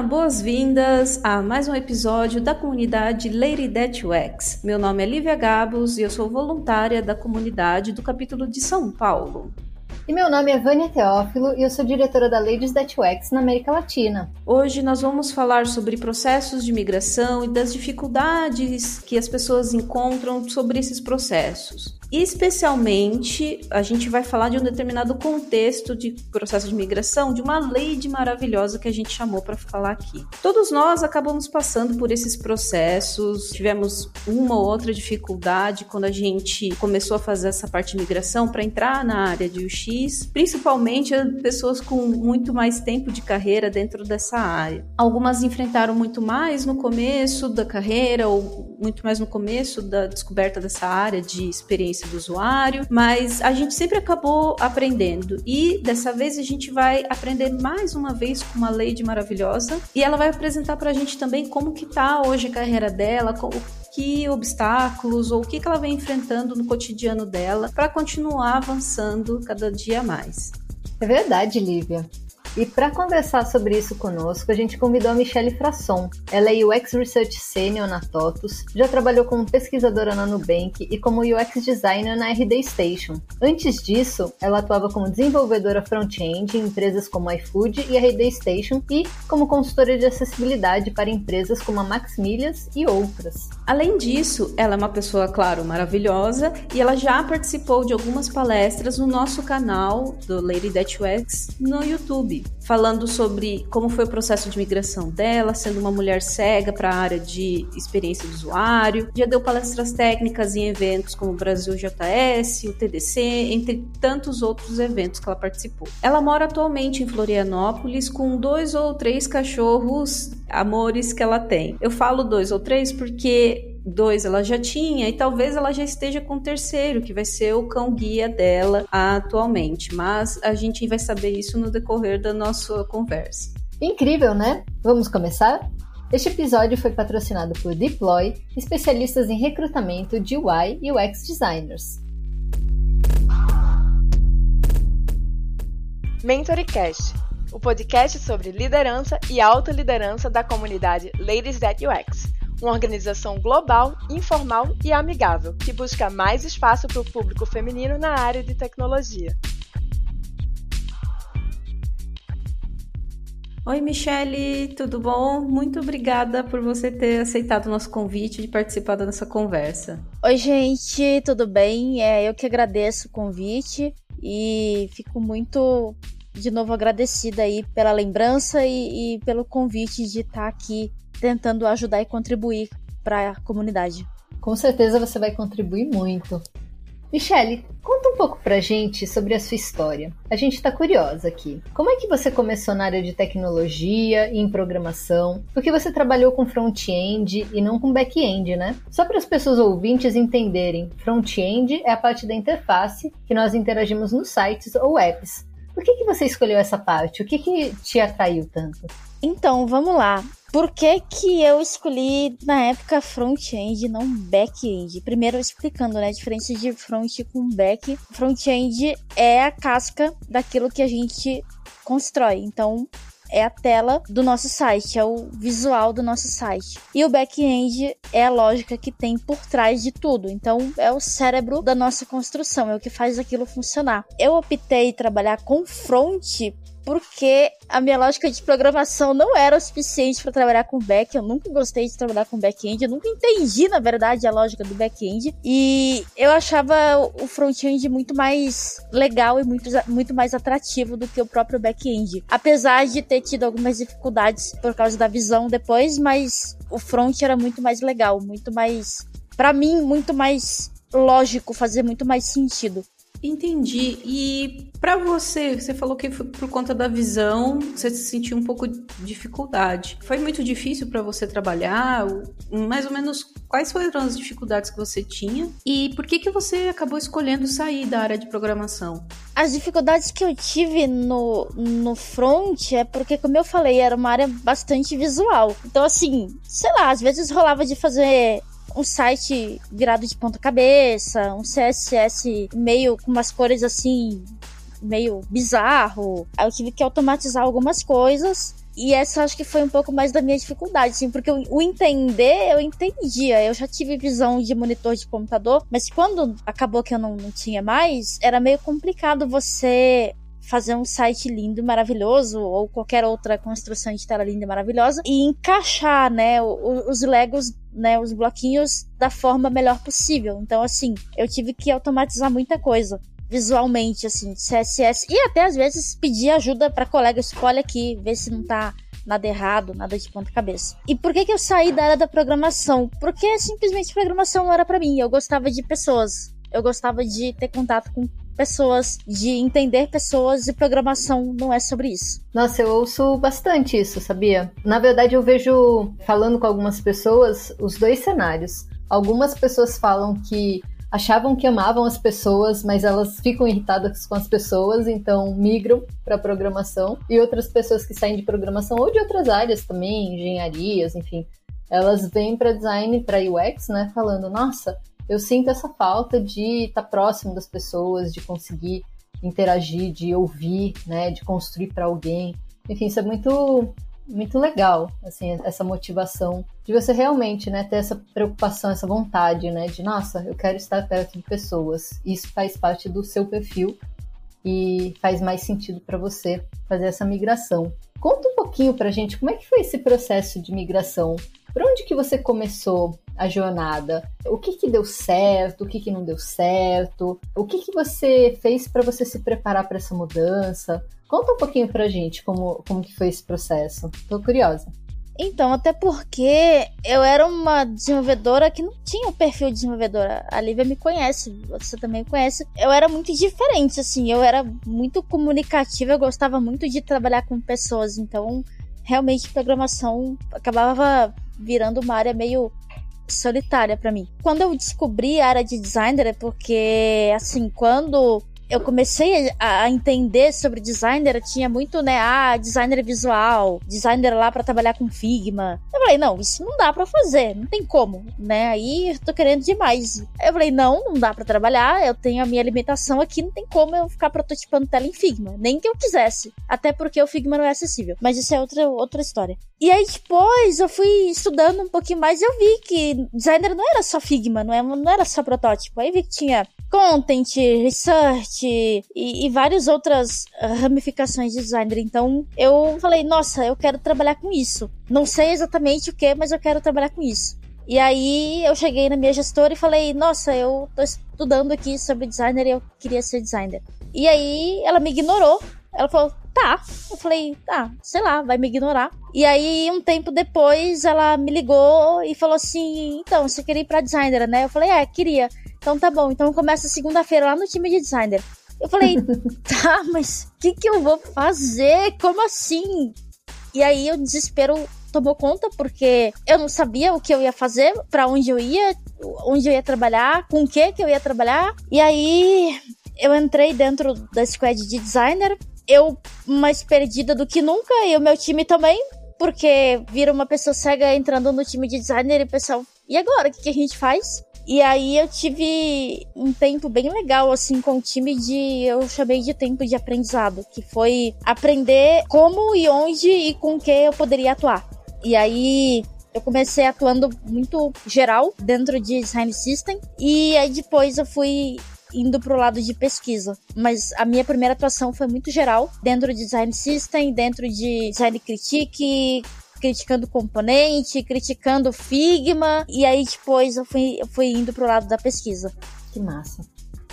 Olá, boas-vindas a mais um episódio da comunidade Lady That UX. Meu nome é Lívia Gabos e eu sou voluntária da comunidade do capítulo de São Paulo. E meu nome é Vânia Teófilo e eu sou diretora da Ladies That UX na América Latina. Hoje nós vamos falar sobre processos de migração e das dificuldades que as pessoas encontram sobre esses processos. Especialmente, a gente vai falar de um determinado contexto de processo de migração, de uma lei de maravilhosa que a gente chamou para falar aqui. Todos nós acabamos passando por esses processos, tivemos uma ou outra dificuldade quando a gente começou a fazer essa parte de migração para entrar na área de UX, principalmente pessoas com muito mais tempo de carreira dentro dessa área. Algumas enfrentaram muito mais no começo da carreira ou muito mais no começo da descoberta dessa área de experiência experiência do usuário, mas a gente sempre acabou aprendendo. E dessa vez a gente vai aprender mais uma vez com uma lady maravilhosa e ela vai apresentar para a gente também como que tá hoje a carreira dela, que obstáculos ou o que, que ela vem enfrentando no cotidiano dela para continuar avançando cada dia mais. É verdade, Lívia. E para conversar sobre isso conosco, a gente convidou a Michelle Frasson. Ela é UX Research Senior na TOTUS, já trabalhou como pesquisadora na Nubank e como UX Designer na RD Station. Antes disso, ela atuava como desenvolvedora front-end em empresas como iFood e RD Station e como consultora de acessibilidade para empresas como a Maxmilhas e outras. Além disso, ela é uma pessoa, claro, maravilhosa e ela já participou de algumas palestras no nosso canal do Lady That UX no YouTube falando sobre como foi o processo de migração dela, sendo uma mulher cega para a área de experiência do usuário. Já deu palestras técnicas em eventos como o Brasil JS, o TDC, entre tantos outros eventos que ela participou. Ela mora atualmente em Florianópolis com dois ou três cachorros amores que ela tem. Eu falo dois ou três porque dois ela já tinha e talvez ela já esteja com o terceiro, que vai ser o cão guia dela atualmente. Mas a gente vai saber isso no decorrer da nossa conversa. Incrível, né? Vamos começar? Este episódio foi patrocinado por Deploy, especialistas em recrutamento de UI e UX designers. MentoryCast, o podcast sobre liderança e autoliderança da comunidade Ladies That UX uma organização global, informal e amigável que busca mais espaço para o público feminino na área de tecnologia. Oi, Michele, tudo bom? Muito obrigada por você ter aceitado o nosso convite de participar da nossa conversa. Oi, gente, tudo bem? É, eu que agradeço o convite e fico muito, de novo, agradecida aí pela lembrança e, e pelo convite de estar aqui tentando ajudar e contribuir para a comunidade. Com certeza você vai contribuir muito. Michele, conta um pouco pra gente sobre a sua história. A gente tá curiosa aqui. Como é que você começou na área de tecnologia e em programação? Porque você trabalhou com front-end e não com back-end, né? Só para as pessoas ouvintes entenderem, front-end é a parte da interface que nós interagimos nos sites ou apps. Por que, que você escolheu essa parte? O que, que te atraiu tanto? Então, vamos lá. Por que, que eu escolhi na época front-end não back-end? Primeiro explicando, né? A diferença de front com back. Front-end é a casca daquilo que a gente constrói. Então, é a tela do nosso site, é o visual do nosso site. E o back-end é a lógica que tem por trás de tudo. Então, é o cérebro da nossa construção, é o que faz aquilo funcionar. Eu optei trabalhar com front porque a minha lógica de programação não era o suficiente para trabalhar com back. Eu nunca gostei de trabalhar com back-end. Eu nunca entendi, na verdade, a lógica do back-end. E eu achava o front-end muito mais legal e muito, muito mais atrativo do que o próprio back-end. Apesar de ter tido algumas dificuldades por causa da visão depois, mas o front era muito mais legal, muito mais. para mim, muito mais lógico, fazer muito mais sentido. Entendi. E para você, você falou que foi por conta da visão, você se sentiu um pouco de dificuldade. Foi muito difícil para você trabalhar? Mais ou menos quais foram as dificuldades que você tinha? E por que que você acabou escolhendo sair da área de programação? As dificuldades que eu tive no, no front é porque, como eu falei, era uma área bastante visual. Então, assim, sei lá, às vezes rolava de fazer um site virado de ponta cabeça, um CSS meio com umas cores assim, meio bizarro. Aí eu tive que automatizar algumas coisas. E essa acho que foi um pouco mais da minha dificuldade, assim, porque o entender, eu entendia. Eu já tive visão de monitor de computador, mas quando acabou que eu não, não tinha mais, era meio complicado você fazer um site lindo, maravilhoso, ou qualquer outra construção de tela linda maravilhosa, e encaixar, né, os Legos, né, os bloquinhos da forma melhor possível. Então, assim, eu tive que automatizar muita coisa visualmente, assim, CSS, e até às vezes pedir ajuda para colegas, tipo, olha aqui, vê se não tá nada errado, nada de ponta cabeça. E por que que eu saí da área da programação? Porque simplesmente programação não era para mim, eu gostava de pessoas. Eu gostava de ter contato com pessoas, de entender pessoas e programação não é sobre isso. Nossa, eu ouço bastante isso, sabia? Na verdade, eu vejo, falando com algumas pessoas, os dois cenários. Algumas pessoas falam que achavam que amavam as pessoas, mas elas ficam irritadas com as pessoas, então migram para programação. E outras pessoas que saem de programação ou de outras áreas também, engenharias, enfim, elas vêm para design, para UX, né, falando: "Nossa, eu sinto essa falta de estar tá próximo das pessoas, de conseguir interagir, de ouvir, né, de construir para alguém. Enfim, isso é muito muito legal, assim, essa motivação de você realmente, né, ter essa preocupação, essa vontade, né, de nossa, eu quero estar perto de pessoas. Isso faz parte do seu perfil e faz mais sentido para você fazer essa migração. Conta um pouquinho pra gente como é que foi esse processo de migração. Por onde que você começou a jornada? O que que deu certo? O que que não deu certo? O que que você fez para você se preparar para essa mudança? Conta um pouquinho pra gente como, como que foi esse processo. Tô curiosa. Então, até porque eu era uma desenvolvedora que não tinha o perfil de desenvolvedora. A Lívia me conhece, você também conhece. Eu era muito diferente, assim. Eu era muito comunicativa, eu gostava muito de trabalhar com pessoas. Então, realmente, programação acabava virando uma área meio solitária para mim. Quando eu descobri a área de designer é porque, assim, quando eu comecei a, entender sobre designer, tinha muito, né, ah, designer visual, designer lá para trabalhar com Figma. Eu falei, não, isso não dá para fazer, não tem como, né? Aí eu tô querendo demais. Eu falei, não, não dá para trabalhar, eu tenho a minha alimentação aqui, não tem como eu ficar prototipando tela em Figma, nem que eu quisesse. Até porque o Figma não é acessível. Mas isso é outra, outra história. E aí depois eu fui estudando um pouquinho mais e eu vi que designer não era só Figma, não, é, não era só protótipo. Aí vi que tinha content, research e, e várias outras ramificações de designer. Então eu falei, nossa, eu quero trabalhar com isso. Não sei exatamente o que, mas eu quero trabalhar com isso. E aí eu cheguei na minha gestora e falei, nossa, eu tô estudando aqui sobre designer e eu queria ser designer. E aí ela me ignorou. Ela falou, tá. Eu falei, tá, sei lá, vai me ignorar. E aí, um tempo depois, ela me ligou e falou assim: então, você queria ir pra designer, né? Eu falei, é, queria. Então tá bom, então começa segunda-feira lá no time de designer. Eu falei, tá, mas o que, que eu vou fazer? Como assim? E aí o desespero tomou conta porque eu não sabia o que eu ia fazer, para onde eu ia, onde eu ia trabalhar, com o que que eu ia trabalhar. E aí eu entrei dentro da squad de designer, eu mais perdida do que nunca e o meu time também, porque vira uma pessoa cega entrando no time de designer e o pessoal, e agora, o que, que a gente faz? E aí eu tive um tempo bem legal, assim, com o time de. Eu chamei de tempo de aprendizado, que foi aprender como e onde e com que eu poderia atuar. E aí eu comecei atuando muito geral dentro de design system e aí depois eu fui indo pro lado de pesquisa. Mas a minha primeira atuação foi muito geral, dentro de design system, dentro de design critique, criticando componente, criticando Figma, e aí depois eu fui, eu fui indo pro lado da pesquisa. Que massa.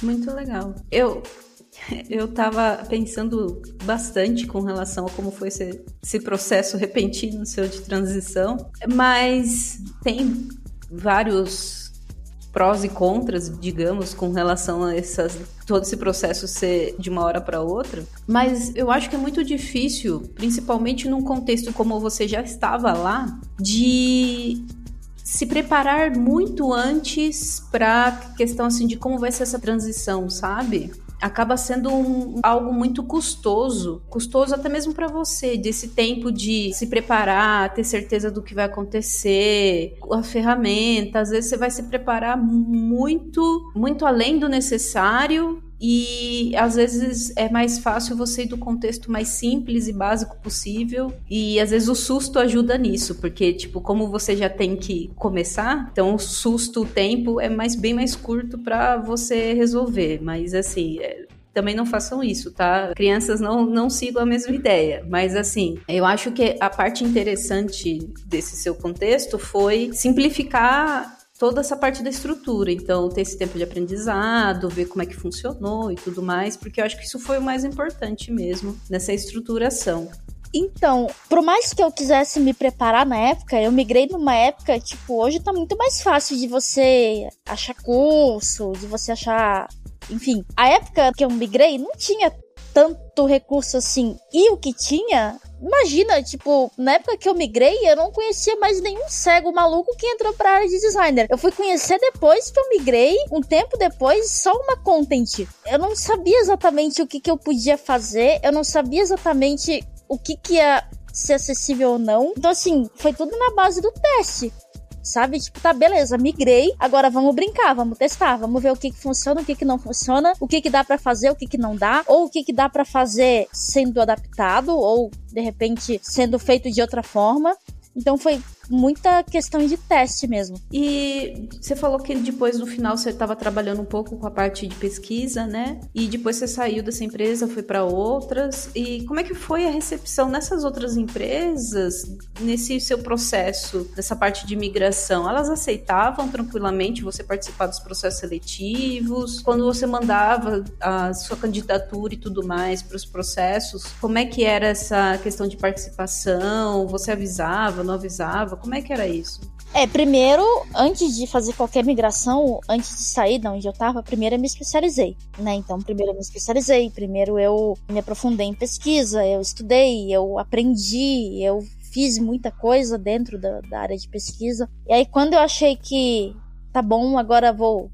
Muito legal. Eu eu tava pensando bastante com relação a como foi esse, esse processo repentino seu de transição, mas tem vários prós e contras, digamos, com relação a essas, todo esse processo ser de uma hora para outra. Mas eu acho que é muito difícil, principalmente num contexto como você já estava lá, de se preparar muito antes para questão assim de como vai ser essa transição, sabe? Acaba sendo um, algo muito custoso, custoso até mesmo para você, desse tempo de se preparar, ter certeza do que vai acontecer, a ferramenta, às vezes você vai se preparar muito, muito além do necessário e às vezes é mais fácil você ir do contexto mais simples e básico possível e às vezes o susto ajuda nisso, porque tipo, como você já tem que começar, então o susto, o tempo é mais bem mais curto para você resolver, mas assim, é, também não façam isso, tá? Crianças não, não sigam a mesma ideia. Mas assim, eu acho que a parte interessante desse seu contexto foi simplificar toda essa parte da estrutura. Então, ter esse tempo de aprendizado, ver como é que funcionou e tudo mais, porque eu acho que isso foi o mais importante mesmo nessa estruturação. Então, por mais que eu quisesse me preparar na época, eu migrei numa época, tipo, hoje tá muito mais fácil de você achar curso, de você achar enfim, a época que eu migrei não tinha tanto recurso assim. E o que tinha, imagina, tipo, na época que eu migrei, eu não conhecia mais nenhum cego maluco que entrou pra área de designer. Eu fui conhecer depois que eu migrei, um tempo depois, só uma content. Eu não sabia exatamente o que, que eu podia fazer, eu não sabia exatamente o que, que ia ser acessível ou não. Então, assim, foi tudo na base do teste sabe? Tipo, tá, beleza, migrei, agora vamos brincar, vamos testar, vamos ver o que que funciona, o que que não funciona, o que que dá para fazer, o que que não dá, ou o que que dá para fazer sendo adaptado, ou de repente sendo feito de outra forma. Então foi muita questão de teste mesmo. E você falou que depois no final você estava trabalhando um pouco com a parte de pesquisa, né? E depois você saiu dessa empresa, foi para outras. E como é que foi a recepção nessas outras empresas nesse seu processo, dessa parte de migração? Elas aceitavam tranquilamente você participar dos processos seletivos? Quando você mandava a sua candidatura e tudo mais para os processos, como é que era essa questão de participação? Você avisava, não avisava? Como é que era isso? É, primeiro, antes de fazer qualquer migração, antes de sair de onde eu tava, primeiro eu me especializei, né? Então, primeiro eu me especializei, primeiro eu me aprofundei em pesquisa, eu estudei, eu aprendi, eu fiz muita coisa dentro da, da área de pesquisa. E aí, quando eu achei que tá bom, agora vou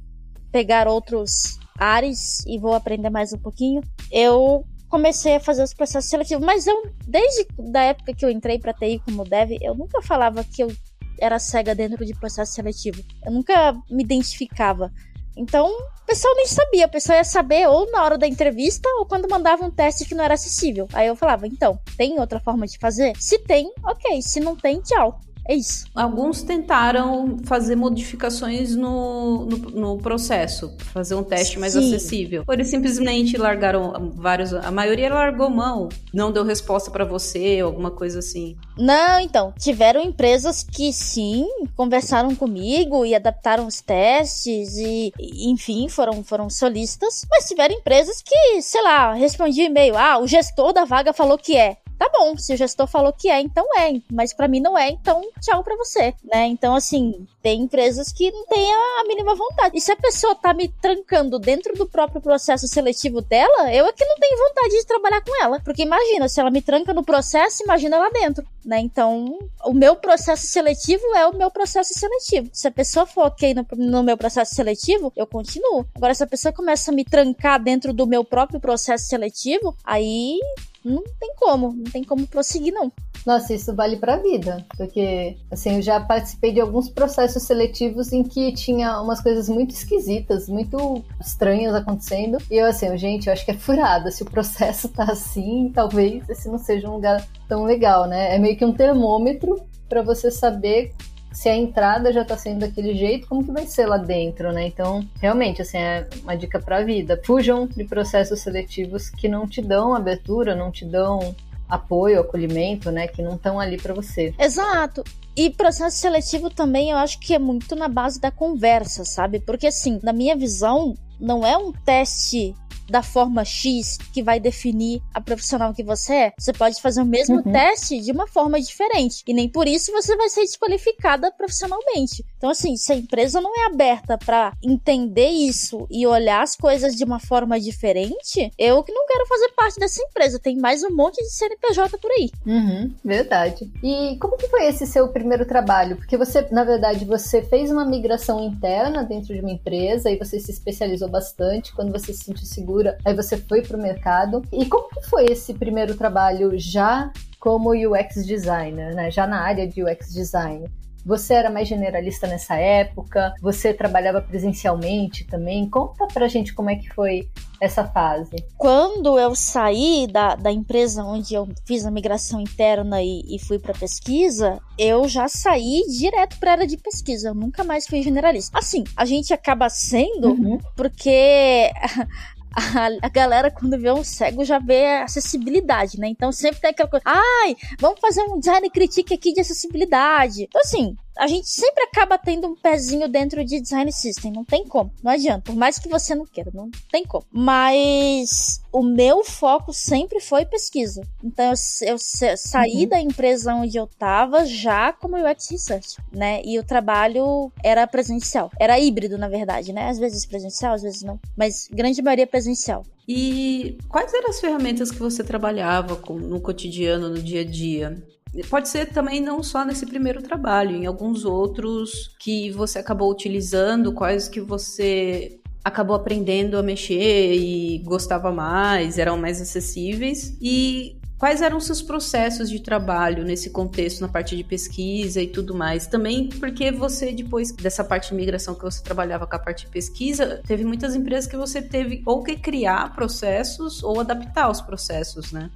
pegar outros áreas e vou aprender mais um pouquinho, eu comecei a fazer os processos seletivos. Mas eu, desde da época que eu entrei para TI como dev, eu nunca falava que eu era cega dentro de processo seletivo. Eu nunca me identificava. Então, o pessoal nem sabia. O pessoal ia saber ou na hora da entrevista ou quando mandava um teste que não era acessível. Aí eu falava, então, tem outra forma de fazer? Se tem, ok. Se não tem, tchau. É isso. Alguns tentaram fazer modificações no, no, no processo, fazer um teste mais Sim. acessível. Ou eles simplesmente largaram vários. A maioria largou mão, não deu resposta para você, alguma coisa assim. Não, então, tiveram empresas que sim, conversaram comigo e adaptaram os testes e, enfim, foram, foram solistas. Mas tiveram empresas que, sei lá, respondiam e-mail: ah, o gestor da vaga falou que é tá bom, se o gestor falou que é, então é, mas para mim não é, então tchau para você, né? Então assim, tem empresas que não têm a mínima vontade. E se a pessoa tá me trancando dentro do próprio processo seletivo dela, eu é que não tenho vontade de trabalhar com ela, porque imagina, se ela me tranca no processo, imagina lá dentro, né? Então, o meu processo seletivo é o meu processo seletivo. Se a pessoa for ok no, no meu processo seletivo, eu continuo. Agora, se a pessoa começa a me trancar dentro do meu próprio processo seletivo, aí não tem como, não tem como prosseguir, não. Nossa, isso vale pra vida, porque, assim, eu já participei de alguns processos seletivos em que tinha umas coisas muito esquisitas, muito estranhas acontecendo, e eu, assim, gente, eu acho que é furada, se o processo tá assim, talvez esse não seja um lugar tão legal, né? É meio que um termômetro para você saber se a entrada já está sendo daquele jeito, como que vai ser lá dentro, né? Então, realmente, assim, é uma dica para a vida. Fujam de processos seletivos que não te dão abertura, não te dão apoio, acolhimento, né? Que não estão ali para você. Exato. E processo seletivo também eu acho que é muito na base da conversa, sabe? Porque assim, na minha visão, não é um teste da forma X que vai definir a profissional que você é. Você pode fazer o mesmo uhum. teste de uma forma diferente. E nem por isso você vai ser desqualificada profissionalmente. Então, assim, se a empresa não é aberta para entender isso e olhar as coisas de uma forma diferente, eu que não quero fazer parte dessa empresa. Tem mais um monte de CNPJ por aí. Uhum, verdade. E como que foi esse seu primeiro trabalho? Porque você, na verdade, você fez uma migração interna dentro de uma empresa e você se especializou bastante quando você se sentiu seguro aí você foi para o mercado. E como que foi esse primeiro trabalho já como UX designer, né? Já na área de UX design? Você era mais generalista nessa época? Você trabalhava presencialmente também? Conta pra gente como é que foi essa fase? Quando eu saí da, da empresa onde eu fiz a migração interna e, e fui para pesquisa, eu já saí direto para área de pesquisa. Eu nunca mais fui generalista. Assim, a gente acaba sendo uhum. porque a, a, galera, quando vê um cego, já vê a acessibilidade, né? Então sempre tem aquela coisa, ai, vamos fazer um design critique aqui de acessibilidade. Então, assim, a gente sempre acaba tendo um pezinho dentro de design system, não tem como, não adianta, por mais que você não queira, não tem como. Mas o meu foco sempre foi pesquisa. Então eu, eu saí uhum. da empresa onde eu tava já como UX Research, né? E o trabalho era presencial, era híbrido na verdade, né? Às vezes presencial, às vezes não, mas grande maioria presencial. E quais eram as ferramentas que você trabalhava com, no cotidiano, no dia a dia? Pode ser também não só nesse primeiro trabalho, em alguns outros que você acabou utilizando, quais que você acabou aprendendo a mexer e gostava mais, eram mais acessíveis. E quais eram seus processos de trabalho nesse contexto, na parte de pesquisa e tudo mais? Também porque você, depois dessa parte de migração que você trabalhava com a parte de pesquisa, teve muitas empresas que você teve ou que criar processos ou adaptar os processos, né?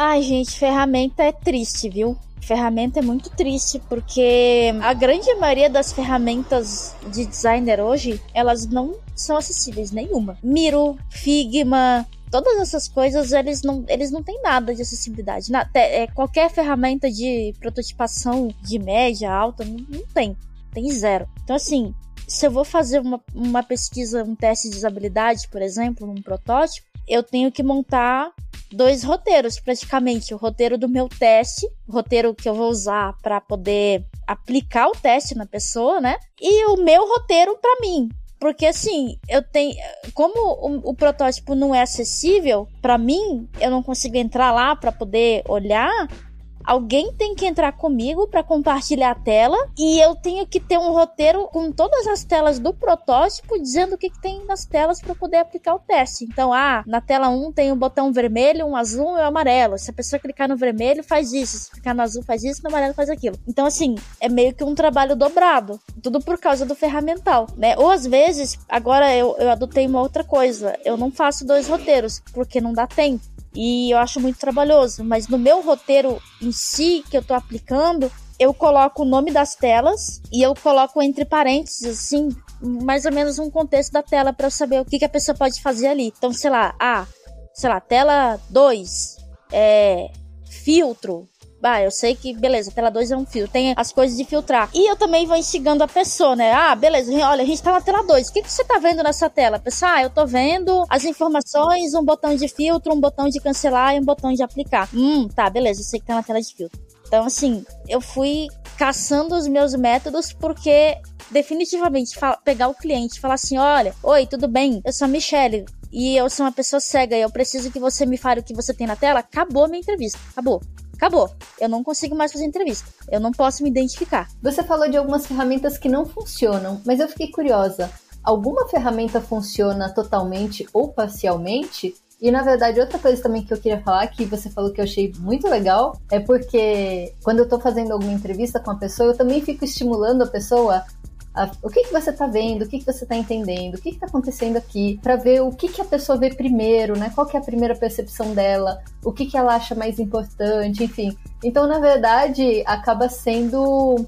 Ai, gente, ferramenta é triste, viu? Ferramenta é muito triste porque a grande maioria das ferramentas de designer hoje, elas não são acessíveis nenhuma. Miro, Figma, todas essas coisas eles não, eles não têm nada de acessibilidade. Na, é, qualquer ferramenta de prototipação de média, alta, não, não, tem. Tem zero. Então, assim, se eu vou fazer uma, uma pesquisa, um teste de usabilidade, por exemplo, num protótipo, eu tenho que montar dois roteiros, praticamente. O roteiro do meu teste, o roteiro que eu vou usar para poder aplicar o teste na pessoa, né? E o meu roteiro para mim. Porque assim, eu tenho. Como o, o protótipo não é acessível, para mim, eu não consigo entrar lá para poder olhar alguém tem que entrar comigo para compartilhar a tela e eu tenho que ter um roteiro com todas as telas do protótipo dizendo o que, que tem nas telas para poder aplicar o teste. Então, ah, na tela 1 tem um botão vermelho, um azul e um amarelo. Se a pessoa clicar no vermelho, faz isso. Se clicar no azul, faz isso, no amarelo, faz aquilo. Então, assim, é meio que um trabalho dobrado. Tudo por causa do ferramental, né? Ou às vezes, agora eu, eu adotei uma outra coisa. Eu não faço dois roteiros, porque não dá tempo e eu acho muito trabalhoso. Mas no meu roteiro em si, que eu tô aplicando, eu coloco o nome das telas e eu coloco entre parênteses, assim, mais ou menos um contexto da tela para eu saber o que, que a pessoa pode fazer ali. Então, sei lá, ah, sei lá, tela 2, é, filtro, ah, eu sei que, beleza, tela 2 é um filtro, tem as coisas de filtrar. E eu também vou instigando a pessoa, né? Ah, beleza, olha, a gente tá na tela 2. O que, que você tá vendo nessa tela? Pessoal, ah, eu tô vendo as informações, um botão de filtro, um botão de cancelar e um botão de aplicar. Hum, tá, beleza, eu sei que tá na tela de filtro. Então, assim, eu fui caçando os meus métodos porque definitivamente pegar o cliente e falar assim: olha, oi, tudo bem? Eu sou a Michelle e eu sou uma pessoa cega e eu preciso que você me fale o que você tem na tela. Acabou a minha entrevista. Acabou. Acabou. Eu não consigo mais fazer entrevista. Eu não posso me identificar. Você falou de algumas ferramentas que não funcionam, mas eu fiquei curiosa. Alguma ferramenta funciona totalmente ou parcialmente? E na verdade, outra coisa também que eu queria falar, que você falou que eu achei muito legal, é porque quando eu tô fazendo alguma entrevista com a pessoa, eu também fico estimulando a pessoa a, o que, que você está vendo, o que, que você está entendendo, o que está acontecendo aqui, para ver o que, que a pessoa vê primeiro, né? Qual que é a primeira percepção dela, o que, que ela acha mais importante, enfim. Então, na verdade, acaba sendo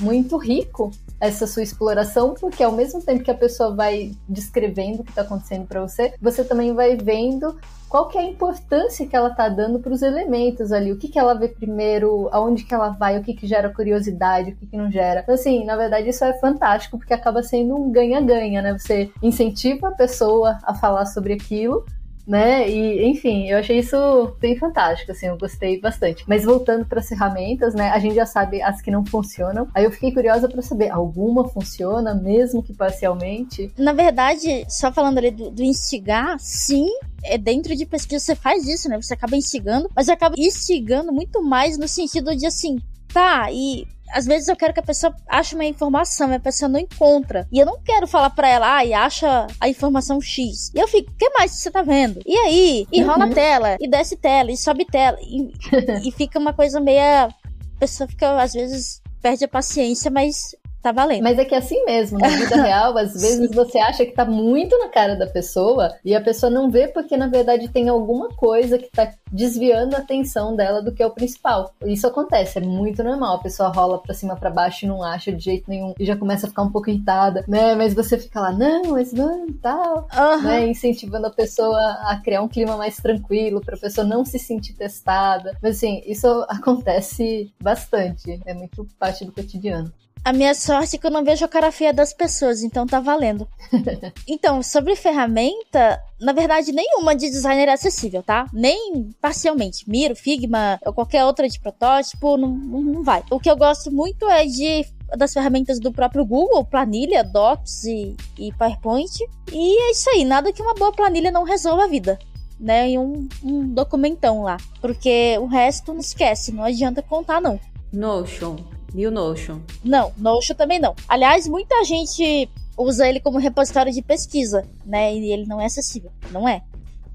muito rico essa sua exploração, porque ao mesmo tempo que a pessoa vai descrevendo o que está acontecendo para você, você também vai vendo qual que é a importância que ela está dando para os elementos ali, o que, que ela vê primeiro, aonde que ela vai, o que, que gera curiosidade, o que, que não gera. Então, assim, na verdade, isso é fantástico, porque acaba sendo um ganha-ganha, né? Você incentiva a pessoa a falar sobre aquilo, né? E, enfim, eu achei isso bem fantástico, assim, eu gostei bastante. Mas voltando para as ferramentas, né? A gente já sabe as que não funcionam. Aí eu fiquei curiosa para saber, alguma funciona, mesmo que parcialmente? Na verdade, só falando ali do, do instigar, sim, é dentro de pesquisa você faz isso, né? Você acaba instigando, mas acaba instigando muito mais no sentido de assim, tá, e às vezes eu quero que a pessoa ache uma informação e a pessoa não encontra. E eu não quero falar pra ela, ah, e acha a informação X. E eu fico, o que mais você tá vendo? E aí? E rola uhum. tela, e desce tela, e sobe tela. E, e fica uma coisa meia. A pessoa fica, às vezes, perde a paciência, mas tá valendo. Mas é que é assim mesmo, na vida real, às vezes você acha que tá muito na cara da pessoa e a pessoa não vê porque na verdade tem alguma coisa que tá desviando a atenção dela do que é o principal. Isso acontece, é muito normal. A pessoa rola pra cima para baixo e não acha de jeito nenhum e já começa a ficar um pouco irritada, né? Mas você fica lá, não, mas não, tal, uhum. né? Incentivando a pessoa a criar um clima mais tranquilo, pra pessoa não se sentir testada. Mas assim, isso acontece bastante. É muito parte do cotidiano. A minha sorte é que eu não vejo a cara feia das pessoas, então tá valendo. então, sobre ferramenta, na verdade, nenhuma de designer é acessível, tá? Nem parcialmente. Miro, Figma ou qualquer outra de protótipo, não, não vai. O que eu gosto muito é de das ferramentas do próprio Google, planilha, Docs e, e PowerPoint. E é isso aí, nada que uma boa planilha não resolva a vida. Né, em um, um documentão lá. Porque o resto não esquece, não adianta contar, não. Notion. E o Notion? Não, Notion também não. Aliás, muita gente usa ele como repositório de pesquisa, né? E ele não é acessível. Não é.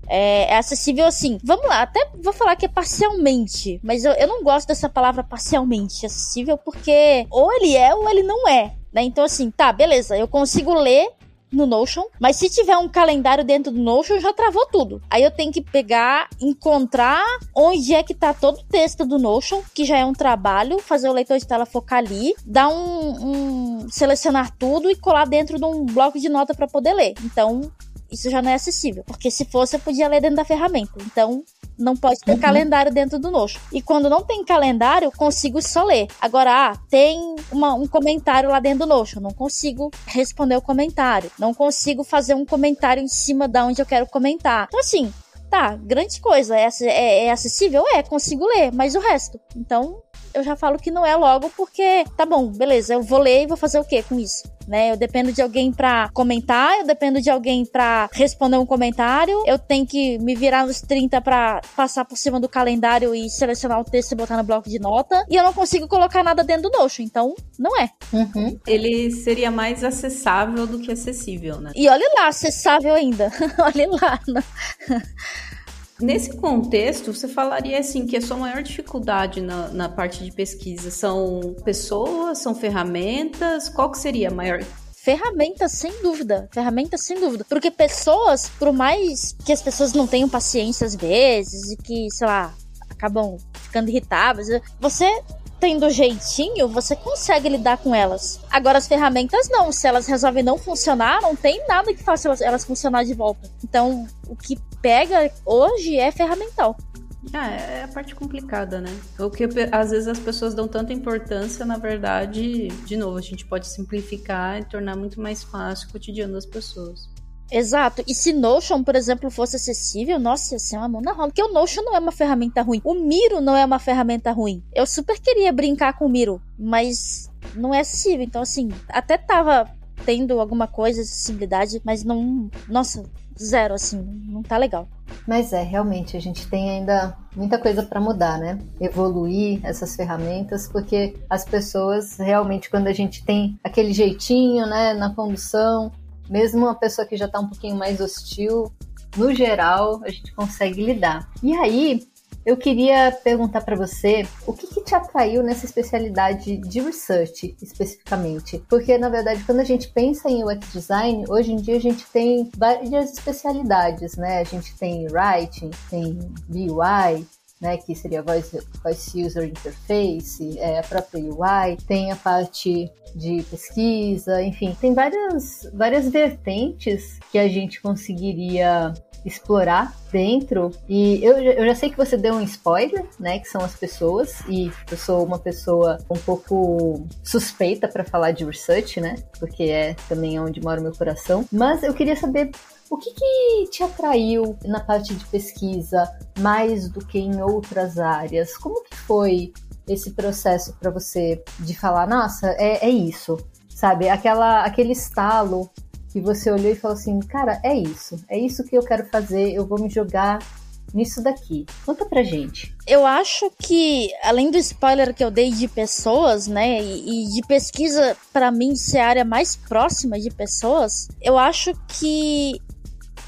É, é, acessível assim. Vamos lá, até vou falar que é parcialmente, mas eu, eu não gosto dessa palavra parcialmente acessível porque ou ele é ou ele não é. Né? Então, assim, tá, beleza, eu consigo ler no Notion, mas se tiver um calendário dentro do Notion, já travou tudo. Aí eu tenho que pegar, encontrar onde é que tá todo o texto do Notion, que já é um trabalho, fazer o leitor de tela focar ali, dar um, um selecionar tudo e colar dentro de um bloco de nota para poder ler. Então, isso já não é acessível, porque se fosse eu podia ler dentro da ferramenta. Então, não pode ter uhum. calendário dentro do Notion. E quando não tem calendário, eu consigo só ler. Agora, ah, tem uma, um comentário lá dentro do Notion, não consigo responder o comentário, não consigo fazer um comentário em cima da onde eu quero comentar. Então, assim, tá, grande coisa, é, é, é acessível? É, consigo ler, mas o resto? Então, eu já falo que não é logo porque, tá bom, beleza, eu vou ler e vou fazer o que com isso? Né? Eu dependo de alguém para comentar, eu dependo de alguém para responder um comentário, eu tenho que me virar nos 30 para passar por cima do calendário e selecionar o texto e botar no bloco de nota, e eu não consigo colocar nada dentro do Notion, então não é. Uhum. Ele seria mais acessável do que acessível, né? E olha lá, acessável ainda. olha lá. Nesse contexto, você falaria assim que a sua maior dificuldade na, na parte de pesquisa são pessoas, são ferramentas? Qual que seria a maior ferramentas, sem dúvida. Ferramentas, sem dúvida. Porque pessoas, por mais que as pessoas não tenham paciência às vezes e que, sei lá, acabam ficando irritáveis, você tendo jeitinho, você consegue lidar com elas. Agora, as ferramentas não. Se elas resolvem não funcionar, não tem nada que faça elas, elas funcionar de volta. Então, o que pega hoje é ferramental. Ah, é a parte complicada, né? O que às vezes as pessoas dão tanta importância, na verdade, de novo, a gente pode simplificar e tornar muito mais fácil o cotidiano das pessoas. Exato. E se Notion, por exemplo, fosse acessível, nossa, ia ser uma mão na roda. Porque o Notion não é uma ferramenta ruim. O Miro não é uma ferramenta ruim. Eu super queria brincar com o Miro, mas não é acessível. Então, assim, até tava tendo alguma coisa, acessibilidade, mas não. Nossa, zero, assim, não tá legal. Mas é, realmente, a gente tem ainda muita coisa para mudar, né? Evoluir essas ferramentas, porque as pessoas realmente, quando a gente tem aquele jeitinho, né, na condução, mesmo uma pessoa que já está um pouquinho mais hostil, no geral, a gente consegue lidar. E aí, eu queria perguntar para você o que, que, te atraiu nessa especialidade de research especificamente? Porque, na verdade, quando a gente pensa em UX design, hoje em dia a gente tem várias especialidades, né? A gente tem writing, tem UI, né, que seria Voice, Voice User Interface, é, a própria UI, tem a parte de pesquisa, enfim, tem várias, várias vertentes que a gente conseguiria explorar dentro. E eu, eu já sei que você deu um spoiler, né? Que são as pessoas. E eu sou uma pessoa um pouco suspeita para falar de research, né? Porque é também onde mora o meu coração. Mas eu queria saber o que, que, te atraiu na parte de pesquisa mais do que em outras áreas? Como que foi esse processo para você de falar, nossa, é, é, isso, sabe? Aquela, aquele estalo que você olhou e falou assim, cara, é isso, é isso que eu quero fazer, eu vou me jogar nisso daqui. Conta pra gente. Eu acho que, além do spoiler que eu dei de pessoas, né, e, e de pesquisa, para mim, ser a área mais próxima de pessoas, eu acho que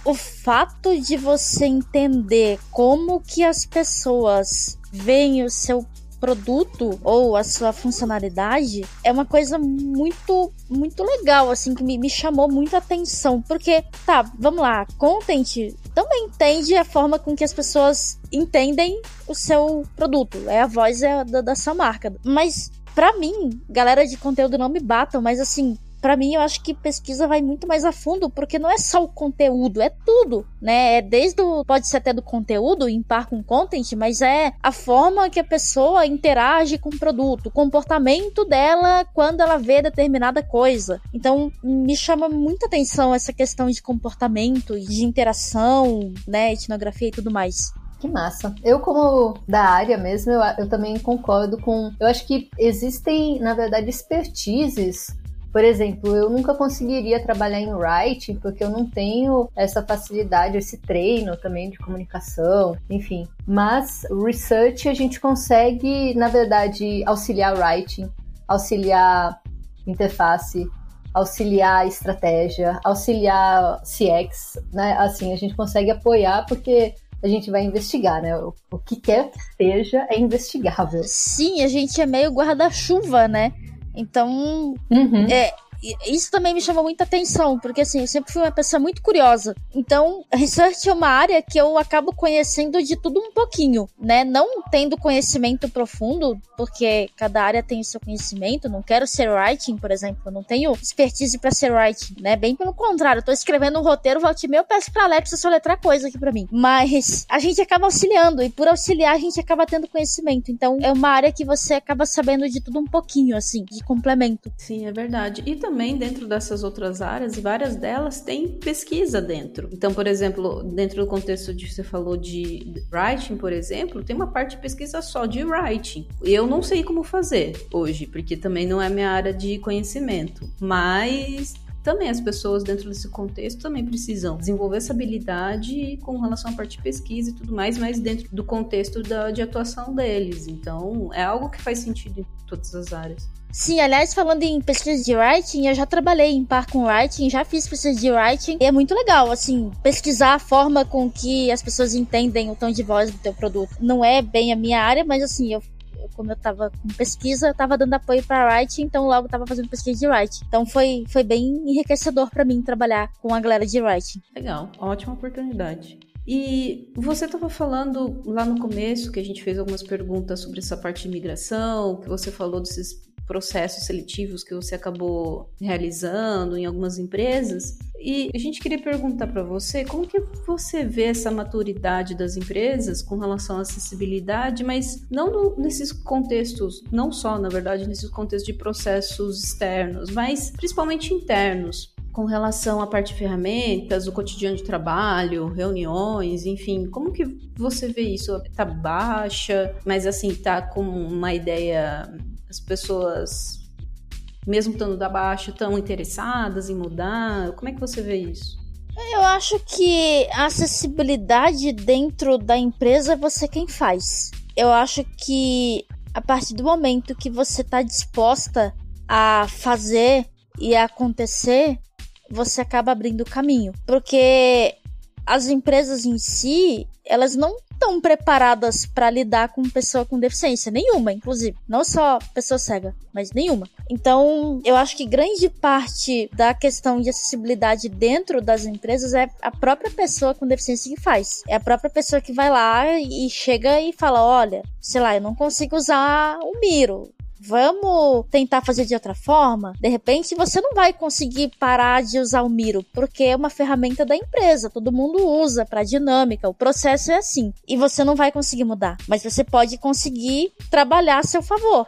o fato de você entender como que as pessoas veem o seu produto ou a sua funcionalidade é uma coisa muito, muito legal, assim, que me, me chamou muita atenção. Porque, tá, vamos lá, content também entende a forma com que as pessoas entendem o seu produto. É a voz é da, da sua marca. Mas, para mim, galera de conteúdo não me batam, mas assim, para mim, eu acho que pesquisa vai muito mais a fundo, porque não é só o conteúdo, é tudo, né? É desde o, pode ser até do conteúdo, em par com content, mas é a forma que a pessoa interage com o produto, o comportamento dela quando ela vê determinada coisa. Então, me chama muita atenção essa questão de comportamento, de interação, né? Etnografia e tudo mais. Que massa. Eu, como da área mesmo, eu, eu também concordo com. Eu acho que existem, na verdade, expertises por exemplo, eu nunca conseguiria trabalhar em writing porque eu não tenho essa facilidade, esse treino também de comunicação, enfim. Mas research a gente consegue, na verdade, auxiliar writing, auxiliar interface, auxiliar estratégia, auxiliar CX, né? Assim, a gente consegue apoiar porque a gente vai investigar, né? O, o que quer que seja é investigável. Sim, a gente é meio guarda-chuva, né? Então, uhum. é, isso também me chamou muita atenção, porque assim, eu sempre fui uma pessoa muito curiosa. Então, research é uma área que eu acabo conhecendo de tudo um pouquinho, né? Não tendo conhecimento profundo, porque cada área tem o seu conhecimento. Não quero ser writing, por exemplo, eu não tenho expertise para ser writing, né? Bem pelo contrário, eu tô escrevendo um roteiro, volte meu, peço pra Alexa soletrar coisa aqui para mim. Mas a gente acaba auxiliando, e por auxiliar a gente acaba tendo conhecimento. Então, é uma área que você acaba sabendo de tudo um pouquinho, assim, de complemento. Sim, é verdade. E também também dentro dessas outras áreas, várias delas têm pesquisa dentro. Então, por exemplo, dentro do contexto de você falou de writing, por exemplo, tem uma parte de pesquisa só de writing. Eu não sei como fazer hoje, porque também não é minha área de conhecimento, mas também as pessoas dentro desse contexto também precisam desenvolver essa habilidade com relação à parte de pesquisa e tudo mais, mas dentro do contexto da, de atuação deles. Então, é algo que faz sentido em todas as áreas. Sim, aliás, falando em pesquisa de writing, eu já trabalhei em par com writing, já fiz pesquisa de writing, e é muito legal, assim, pesquisar a forma com que as pessoas entendem o tom de voz do teu produto. Não é bem a minha área, mas assim, eu como eu tava com pesquisa, eu tava dando apoio para writing, então logo tava fazendo pesquisa de writing. Então foi, foi bem enriquecedor para mim trabalhar com a galera de writing. Legal, ótima oportunidade. E você estava falando lá no começo que a gente fez algumas perguntas sobre essa parte de imigração, que você falou desses processos seletivos que você acabou realizando em algumas empresas. E a gente queria perguntar para você como que você vê essa maturidade das empresas com relação à acessibilidade, mas não no, nesses contextos, não só, na verdade, nesses contextos de processos externos, mas principalmente internos com relação à parte de ferramentas, o cotidiano de trabalho, reuniões, enfim, como que você vê isso? Tá baixa, mas assim, tá com uma ideia as pessoas, mesmo estando da baixa, estão interessadas em mudar? Como é que você vê isso? Eu acho que a acessibilidade dentro da empresa é você quem faz. Eu acho que a partir do momento que você está disposta a fazer e a acontecer, você acaba abrindo o caminho. Porque as empresas em si, elas não estão preparadas para lidar com pessoa com deficiência, nenhuma, inclusive. Não só pessoa cega, mas nenhuma. Então, eu acho que grande parte da questão de acessibilidade dentro das empresas é a própria pessoa com deficiência que faz. É a própria pessoa que vai lá e chega e fala: olha, sei lá, eu não consigo usar o Miro vamos tentar fazer de outra forma. De repente, você não vai conseguir parar de usar o Miro, porque é uma ferramenta da empresa, todo mundo usa para dinâmica, o processo é assim. E você não vai conseguir mudar, mas você pode conseguir trabalhar a seu favor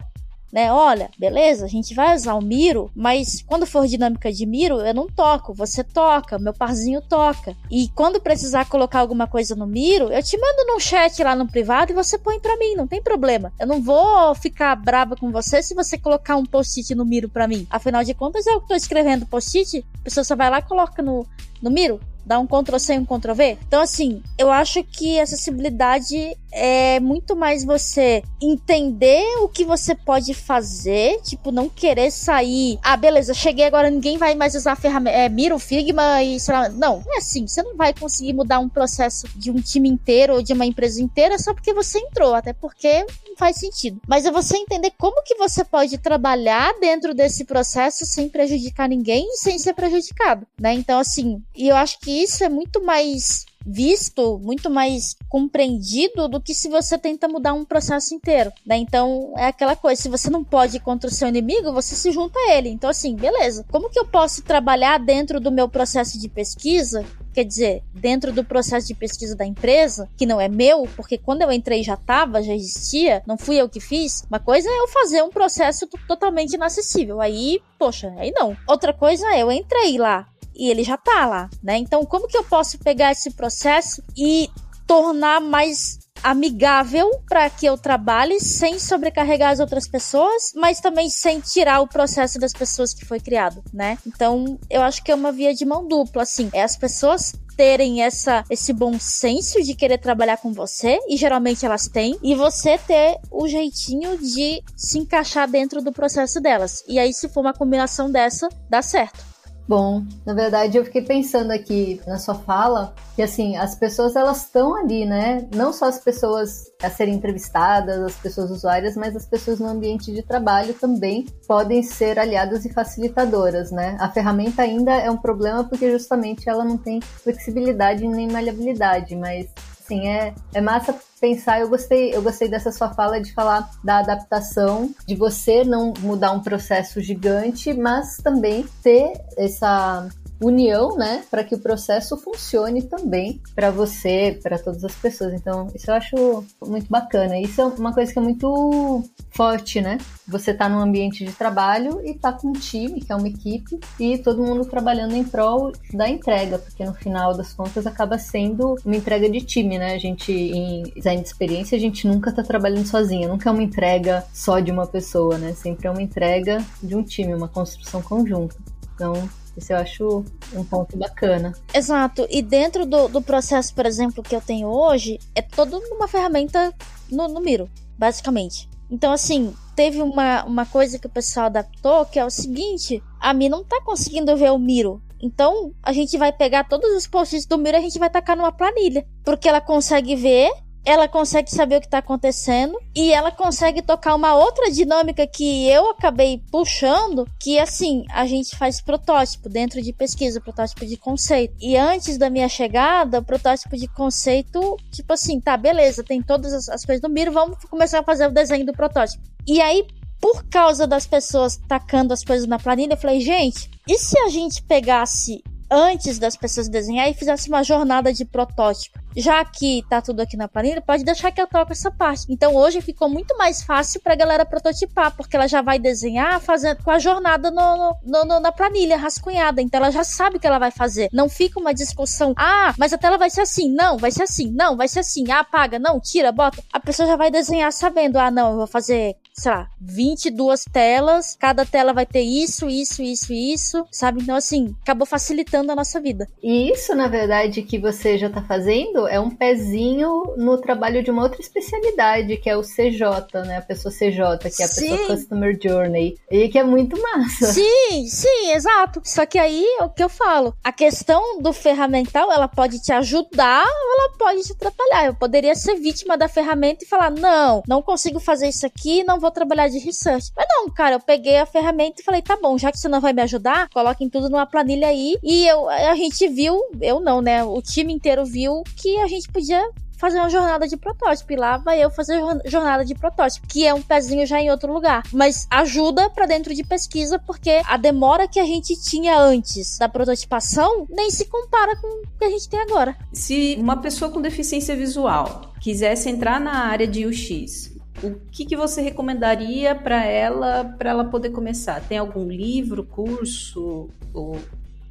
né? Olha, beleza, a gente vai usar o Miro, mas quando for dinâmica de Miro, eu não toco, você toca, meu parzinho toca. E quando precisar colocar alguma coisa no Miro, eu te mando num chat lá no privado e você põe para mim, não tem problema. Eu não vou ficar brava com você se você colocar um post-it no Miro para mim. Afinal de contas, eu tô escrevendo post-it, a pessoa só vai lá e coloca no, no Miro dá um Ctrl C e um Ctrl V. Então, assim, eu acho que acessibilidade é muito mais você entender o que você pode fazer, tipo, não querer sair. Ah, beleza, cheguei agora, ninguém vai mais usar ferramenta. É, Miro, Figma e sei lá. Não, não é assim. Você não vai conseguir mudar um processo de um time inteiro ou de uma empresa inteira só porque você entrou, até porque não faz sentido. Mas é você entender como que você pode trabalhar dentro desse processo sem prejudicar ninguém e sem ser prejudicado, né? Então, assim, e eu acho que isso é muito mais visto, muito mais compreendido do que se você tenta mudar um processo inteiro, né? Então é aquela coisa, se você não pode ir contra o seu inimigo, você se junta a ele. Então assim, beleza. Como que eu posso trabalhar dentro do meu processo de pesquisa quer dizer, dentro do processo de pesquisa da empresa, que não é meu, porque quando eu entrei já estava, já existia, não fui eu que fiz. Uma coisa é eu fazer um processo totalmente inacessível. Aí, poxa, aí não. Outra coisa é eu entrei lá, e ele já tá lá, né? Então, como que eu posso pegar esse processo e tornar mais amigável para que eu trabalhe sem sobrecarregar as outras pessoas, mas também sem tirar o processo das pessoas que foi criado, né? Então, eu acho que é uma via de mão dupla, assim, é as pessoas terem essa esse bom senso de querer trabalhar com você e geralmente elas têm e você ter o jeitinho de se encaixar dentro do processo delas. E aí se for uma combinação dessa, dá certo. Bom, na verdade eu fiquei pensando aqui na sua fala que assim, as pessoas elas estão ali, né? Não só as pessoas a serem entrevistadas, as pessoas usuárias, mas as pessoas no ambiente de trabalho também podem ser aliadas e facilitadoras, né? A ferramenta ainda é um problema porque justamente ela não tem flexibilidade nem maleabilidade, mas assim, é, é massa pensar, eu gostei, eu gostei dessa sua fala de falar da adaptação, de você não mudar um processo gigante, mas também ter essa união, né, para que o processo funcione também para você, para todas as pessoas. Então, isso eu acho muito bacana. Isso é uma coisa que é muito forte, né? Você tá num ambiente de trabalho e tá com um time, que é uma equipe, e todo mundo trabalhando em prol da entrega, porque no final das contas acaba sendo uma entrega de time, né? A gente, em design de experiência, a gente nunca tá trabalhando sozinha, nunca é uma entrega só de uma pessoa, né? Sempre é uma entrega de um time, uma construção conjunta. Então, isso eu acho um ponto bacana. Exato. E dentro do, do processo, por exemplo, que eu tenho hoje, é toda uma ferramenta no, no Miro, basicamente. Então, assim, teve uma, uma coisa que o pessoal adaptou, que é o seguinte: a Mi não tá conseguindo ver o Miro. Então, a gente vai pegar todos os posts do Miro e a gente vai tacar numa planilha. Porque ela consegue ver ela consegue saber o que está acontecendo e ela consegue tocar uma outra dinâmica que eu acabei puxando, que assim, a gente faz protótipo dentro de pesquisa, protótipo de conceito. E antes da minha chegada, o protótipo de conceito, tipo assim, tá, beleza, tem todas as, as coisas do Miro, vamos começar a fazer o desenho do protótipo. E aí, por causa das pessoas tacando as coisas na planilha, eu falei, gente, e se a gente pegasse antes das pessoas desenhar e fizesse uma jornada de protótipo. Já que tá tudo aqui na planilha, pode deixar que eu toque essa parte. Então hoje ficou muito mais fácil pra galera prototipar, porque ela já vai desenhar fazendo com a jornada no, no, no, na planilha rascunhada. Então ela já sabe o que ela vai fazer. Não fica uma discussão, ah, mas a tela vai ser assim, não, vai ser assim, não, vai ser assim, ah, apaga, não, tira, bota. A pessoa já vai desenhar sabendo, ah, não, eu vou fazer, sei lá, 22 telas, cada tela vai ter isso, isso, isso, isso, sabe? Então assim, acabou facilitando a nossa vida. E isso, na verdade, que você já tá fazendo é um pezinho no trabalho de uma outra especialidade, que é o CJ, né? A pessoa CJ, que é a sim. pessoa Customer Journey. E que é muito massa. Sim, sim, exato. Só que aí é o que eu falo. A questão do ferramental, ela pode te ajudar ou ela pode te atrapalhar. Eu poderia ser vítima da ferramenta e falar: não, não consigo fazer isso aqui, não vou trabalhar de research. Mas não, cara, eu peguei a ferramenta e falei: tá bom, já que você não vai me ajudar, coloquem tudo numa planilha aí. E eu, a gente viu, eu não, né? O time inteiro viu que a gente podia fazer uma jornada de protótipo. E lá vai eu fazer jornada de protótipo, que é um pezinho já em outro lugar. Mas ajuda para dentro de pesquisa, porque a demora que a gente tinha antes da prototipação nem se compara com o que a gente tem agora. Se uma pessoa com deficiência visual quisesse entrar na área de UX, o que, que você recomendaria para ela, para ela poder começar? Tem algum livro, curso ou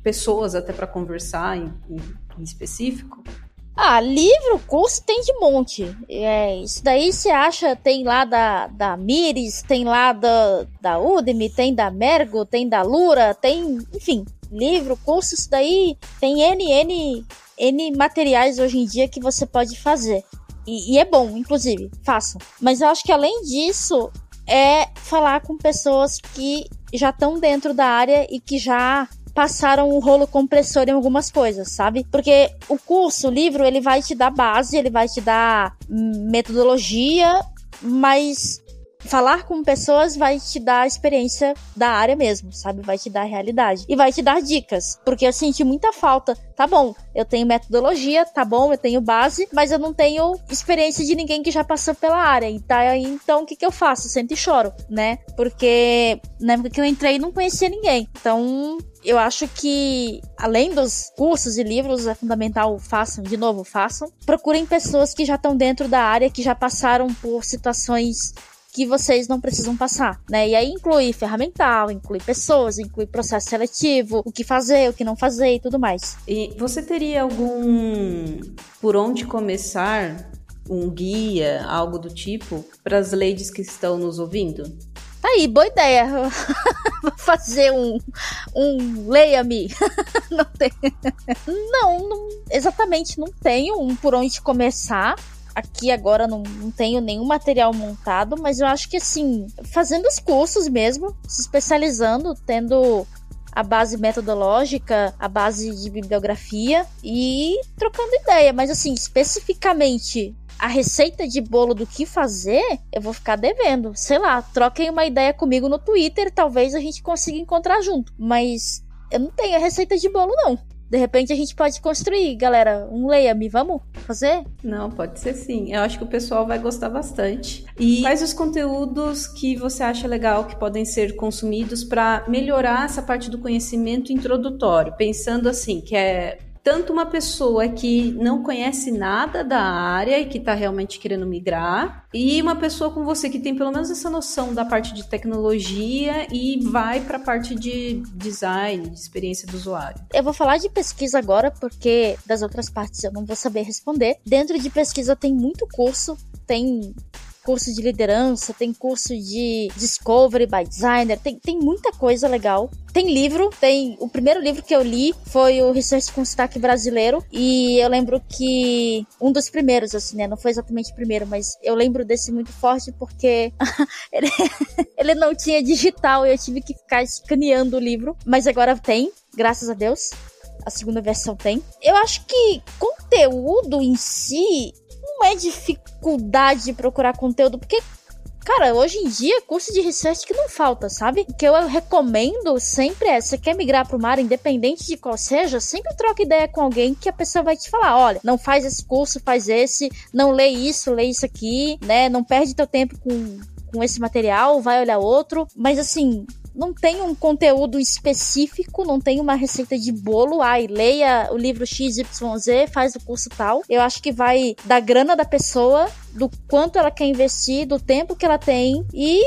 pessoas até para conversar em, em, específico? Ah, livro, curso tem de monte. É, isso daí você acha, tem lá da, da Miris, tem lá da, da Udemy, tem da Mergo, tem da Lura, tem, enfim, livro, curso, isso daí tem N, N, N materiais hoje em dia que você pode fazer. E, e é bom, inclusive, façam. Mas eu acho que além disso, é falar com pessoas que já estão dentro da área e que já passaram o rolo compressor em algumas coisas, sabe? Porque o curso, o livro, ele vai te dar base, ele vai te dar metodologia, mas falar com pessoas vai te dar a experiência da área mesmo, sabe? Vai te dar a realidade. E vai te dar dicas. Porque eu senti muita falta. Tá bom, eu tenho metodologia, tá bom, eu tenho base, mas eu não tenho experiência de ninguém que já passou pela área. E tá, então o que, que eu faço? Eu sento e choro, né? Porque na época que eu entrei não conhecia ninguém. Então eu acho que, além dos cursos e livros, é fundamental façam, de novo, façam. Procurem pessoas que já estão dentro da área, que já passaram por situações que vocês não precisam passar, né? E aí inclui ferramental, inclui pessoas, inclui processo seletivo, o que fazer, o que não fazer e tudo mais. E você teria algum por onde começar, um guia, algo do tipo, para as ladies que estão nos ouvindo? Tá aí, boa ideia. Vou fazer um, um leia-me. não tem. Não, não, exatamente, não tenho um por onde começar aqui agora não, não, tenho nenhum material montado, mas eu acho que assim, fazendo os cursos mesmo, se especializando, tendo a base metodológica, a base de bibliografia e trocando ideia, mas assim, especificamente a receita de bolo do que fazer, eu vou ficar devendo. Sei lá, troquem uma ideia comigo no Twitter, talvez a gente consiga encontrar junto, mas eu não tenho a receita de bolo não. De repente a gente pode construir, galera, um leia-me, vamos fazer? Não, pode ser sim. Eu acho que o pessoal vai gostar bastante. E quais os conteúdos que você acha legal que podem ser consumidos para melhorar essa parte do conhecimento introdutório? Pensando assim, que é tanto uma pessoa que não conhece nada da área e que está realmente querendo migrar, e uma pessoa com você que tem pelo menos essa noção da parte de tecnologia e vai para a parte de design, de experiência do usuário. Eu vou falar de pesquisa agora porque das outras partes eu não vou saber responder. Dentro de pesquisa tem muito curso, tem curso de liderança, tem curso de Discovery by Designer, tem, tem muita coisa legal. Tem livro, tem. O primeiro livro que eu li foi o Research com Sotaque Brasileiro. E eu lembro que. Um dos primeiros, assim, né? Não foi exatamente o primeiro, mas eu lembro desse muito forte porque ele, ele não tinha digital e eu tive que ficar escaneando o livro. Mas agora tem, graças a Deus. A segunda versão tem. Eu acho que conteúdo em si não é dificuldade de procurar conteúdo, porque Cara, hoje em dia, curso de research que não falta, sabe? O que eu recomendo sempre é, você quer migrar para uma área, independente de qual seja, sempre troca ideia com alguém que a pessoa vai te falar, olha, não faz esse curso, faz esse, não lê isso, lê isso aqui, né? Não perde teu tempo com, com esse material, vai olhar outro. Mas assim, não tem um conteúdo específico, não tem uma receita de bolo. Ai, leia o livro XYZ, faz o curso tal. Eu acho que vai da grana da pessoa, do quanto ela quer investir, do tempo que ela tem e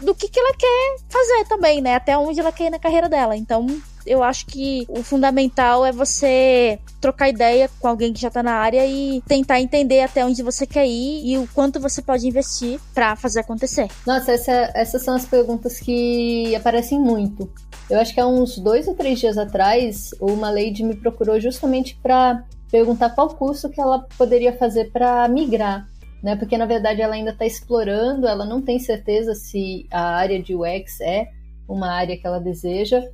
do que, que ela quer fazer também, né? Até onde ela quer ir na carreira dela. Então, eu acho que o fundamental é você trocar ideia com alguém que já tá na área e tentar entender até onde você quer ir e o quanto você pode investir para fazer acontecer. Nossa, essa, essas são as perguntas que aparecem muito. Eu acho que há uns dois ou três dias atrás, uma lady me procurou justamente para perguntar qual curso que ela poderia fazer para migrar. Né, porque na verdade ela ainda está explorando, ela não tem certeza se a área de UX é uma área que ela deseja,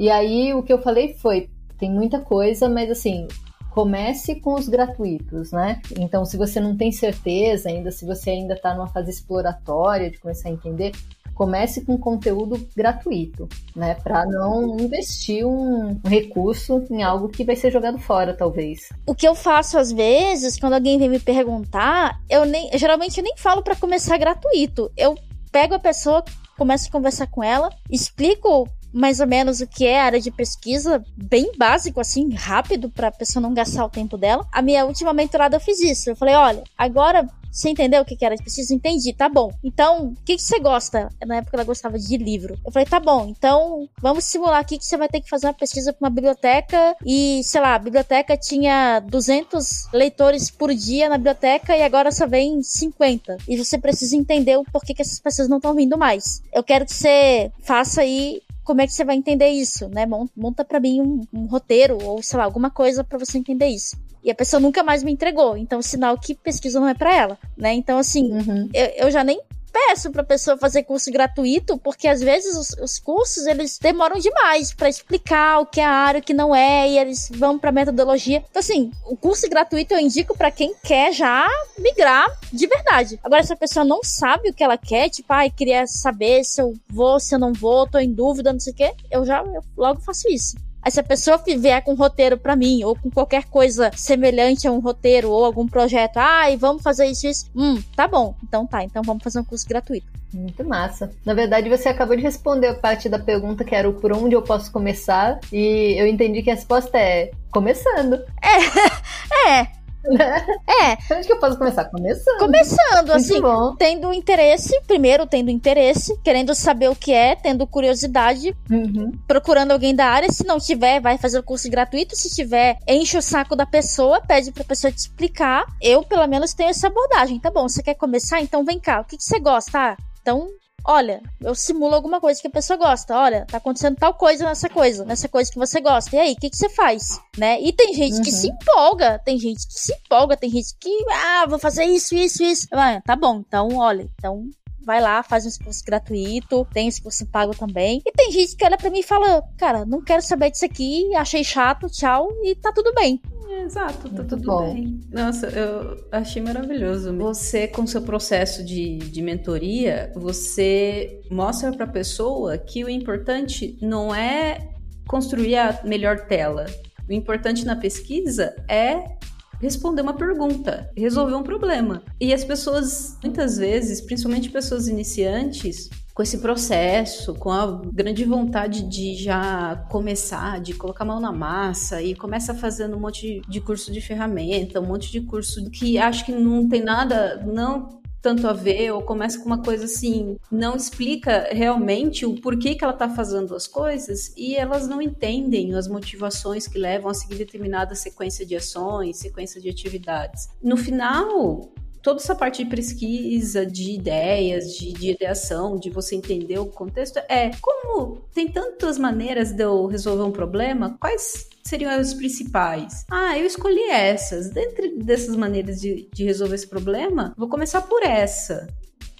e aí o que eu falei foi: tem muita coisa, mas assim, comece com os gratuitos, né? Então, se você não tem certeza ainda, se você ainda está numa fase exploratória de começar a entender, comece com conteúdo gratuito, né? Para não investir um recurso em algo que vai ser jogado fora, talvez. O que eu faço às vezes, quando alguém vem me perguntar, eu nem, geralmente eu nem falo para começar gratuito. Eu pego a pessoa, começo a conversar com ela, explico mais ou menos o que é a área de pesquisa, bem básico, assim, rápido, para a pessoa não gastar o tempo dela. A minha última mentorada eu fiz isso. Eu falei: olha, agora você entendeu o que era de pesquisa? Entendi, tá bom. Então, o que, que você gosta? Na época ela gostava de livro. Eu falei, tá bom, então vamos simular aqui que você vai ter que fazer uma pesquisa para uma biblioteca e, sei lá, a biblioteca tinha 200 leitores por dia na biblioteca e agora só vem 50. E você precisa entender o porquê que essas pessoas não estão vindo mais. Eu quero que você faça aí como é que você vai entender isso, né? Monta para mim um, um, roteiro ou sei lá, alguma coisa para você entender isso. E a pessoa nunca mais me entregou, então sinal que pesquisa não é para ela, né? Então assim, uhum. eu, eu já nem peço pra pessoa fazer curso gratuito, porque às vezes os, os cursos eles demoram demais para explicar o que é a área, o que não é, e eles vão pra metodologia. Então, assim, o curso gratuito eu indico para quem quer já migrar de verdade. Agora, se a pessoa não sabe o que ela quer, tipo, ai, ah, queria saber se eu vou, se eu não vou, tô em dúvida, não sei o quê, eu já eu logo faço isso. Aí se a pessoa vier com um roteiro para mim, ou com qualquer coisa semelhante a um roteiro, ou algum projeto, ai, ah, vamos fazer isso, isso. Hum, tá bom. Então tá, então vamos fazer um curso gratuito. Muito massa. Na verdade, você acabou de responder a parte da pergunta que era o por onde eu posso começar, e eu entendi que a resposta é começando. É, é. É. Onde que eu posso começar? Começando. Começando, assim, bom. tendo interesse, primeiro tendo interesse, querendo saber o que é, tendo curiosidade, uhum. procurando alguém da área. Se não tiver, vai fazer o curso gratuito. Se tiver, enche o saco da pessoa, pede pra pessoa te explicar. Eu, pelo menos, tenho essa abordagem. Tá bom, você quer começar? Então vem cá. O que, que você gosta? Ah, então olha, eu simulo alguma coisa que a pessoa gosta. Olha, tá acontecendo tal coisa nessa coisa, nessa coisa que você gosta. E aí, o que, que você faz? Né? E tem gente uhum. que se empolga, tem gente que se empolga, tem gente que, ah, vou fazer isso, isso, isso. Ah, tá bom, então, olha, então vai lá, faz um curso gratuito, tem esse curso pago também. E tem gente que olha pra mim e fala, cara, não quero saber disso aqui, achei chato, tchau, e tá tudo bem. Exato, tá tudo bom. bem. Nossa, eu achei maravilhoso. Você, com seu processo de, de mentoria, você mostra para a pessoa que o importante não é construir a melhor tela. O importante na pesquisa é responder uma pergunta, resolver um problema. E as pessoas, muitas vezes, principalmente pessoas iniciantes, com esse processo, com a grande vontade de já começar, de colocar a mão na massa e começa fazendo um monte de curso de ferramenta, um monte de curso que acho que não tem nada, não tanto a ver, ou começa com uma coisa assim, não explica realmente o porquê que ela está fazendo as coisas e elas não entendem as motivações que levam a seguir determinada sequência de ações, sequência de atividades. No final, toda essa parte de pesquisa, de ideias, de, de ideação, de você entender o contexto, é como tem tantas maneiras de eu resolver um problema, quais seriam as principais? Ah, eu escolhi essas. Dentre dessas maneiras de, de resolver esse problema, vou começar por essa.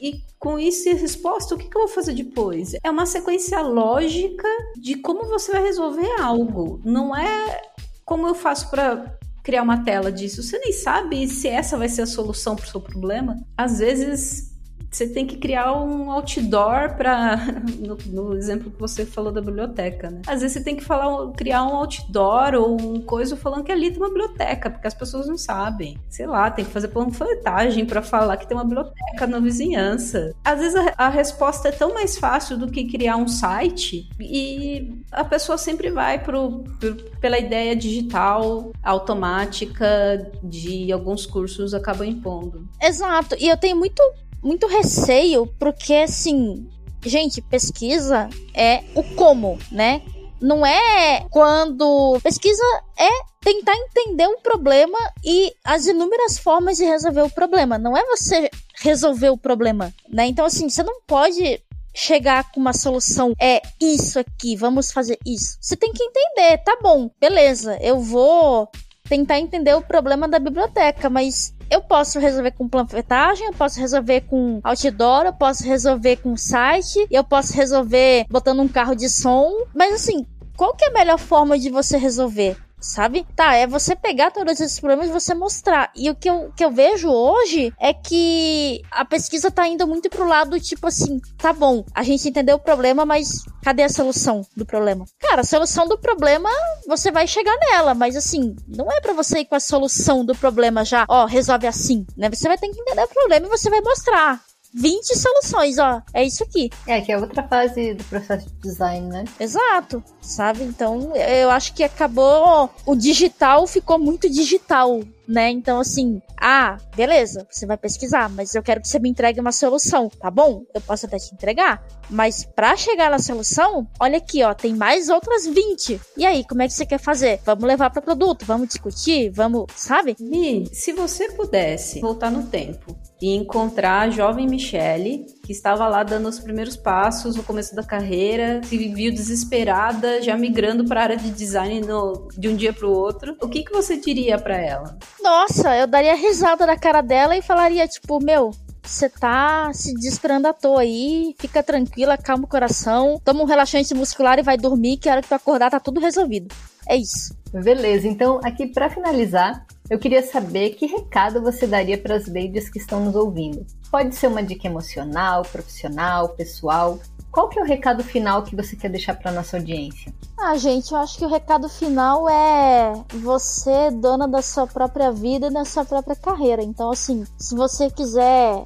E com isso e resposta, o que, que, eu vou fazer depois? É uma sequência lógica de como você vai resolver algo. Não é como eu faço para criar uma tela disso. Você nem sabe se essa vai ser a solução para o seu problema. Às vezes você tem que criar um outdoor para no, no, exemplo que você falou da biblioteca, né? Às vezes você tem que falar, criar um outdoor ou um coisa falando que ali tem uma biblioteca, porque as pessoas não sabem. Sei lá, tem que fazer panfletagem para falar que tem uma biblioteca na vizinhança. Às vezes a, a, resposta é tão mais fácil do que criar um site e a pessoa sempre vai pro, pro pela ideia digital automática de alguns cursos acabam impondo. Exato. E eu tenho muito muito receio, porque assim, gente, pesquisa é o como, né? Não é quando. Pesquisa é tentar entender um problema e as inúmeras formas de resolver o problema. Não é você resolver o problema, né? Então, assim, você não pode chegar com uma solução. É isso aqui, vamos fazer isso. Você tem que entender, tá bom, beleza, eu vou tentar entender o problema da biblioteca, mas eu posso resolver com panfletagem, eu posso resolver com outdoor, eu posso resolver com site, eu posso resolver botando um carro de som. Mas assim, qual que é a melhor forma de você resolver? Sabe? Tá, é você pegar todos esses problemas e você mostrar. E o que eu, que eu vejo hoje é que a pesquisa tá indo muito pro lado tipo assim, tá bom, a gente entendeu o problema, mas cadê a solução do problema? Cara, a solução do problema, você vai chegar nela, mas assim, não é para você ir com a solução do problema já, ó, resolve assim, né? Você vai ter que entender o problema e você vai mostrar. 20 soluções, ó. É isso aqui. É, que é outra fase do processo de design, né? Exato, sabe? Então, eu acho que acabou. O digital ficou muito digital né? Então, assim, ah, beleza, você vai pesquisar, mas eu quero que você me entregue uma solução, tá bom? Eu posso até te entregar, mas para chegar na solução, olha aqui, ó, tem mais outras 20. E aí, como é que você quer fazer? Vamos levar para produto, vamos discutir, vamos, sabe? Mi, se você pudesse voltar no tempo e encontrar a jovem Michelle, que estava lá dando os primeiros passos no começo da carreira, se viu desesperada, já migrando para a área de design no, de um dia para o outro, o que, que você diria para ela? Nossa, eu daria risada na cara dela e falaria, tipo, meu, você tá se desesperando à toa aí, fica tranquila, calma o coração, toma um relaxante muscular e vai dormir, que a hora que tu acordar tá tudo resolvido. É isso. Beleza, então aqui para finalizar, eu queria saber que recado você daria para as ladies que estão nos ouvindo. Pode ser uma dica emocional, profissional, pessoal. Qual que é o recado final que você quer deixar para nossa audiência? Ah, gente, eu acho que o recado final é você dona da sua própria vida e da sua própria carreira. Então, assim, se você quiser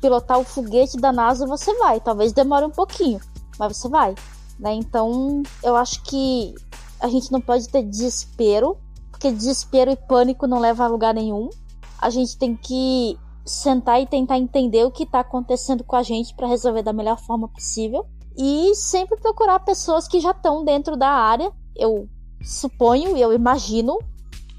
pilotar o foguete da NASA, você vai. Talvez demore um pouquinho, mas você vai. Né? Então, eu acho que a gente não pode ter desespero, porque desespero e pânico não leva a lugar nenhum. A gente tem que sentar e tentar entender o que está acontecendo com a gente para resolver da melhor forma possível e sempre procurar pessoas que já estão dentro da área. Eu suponho e eu imagino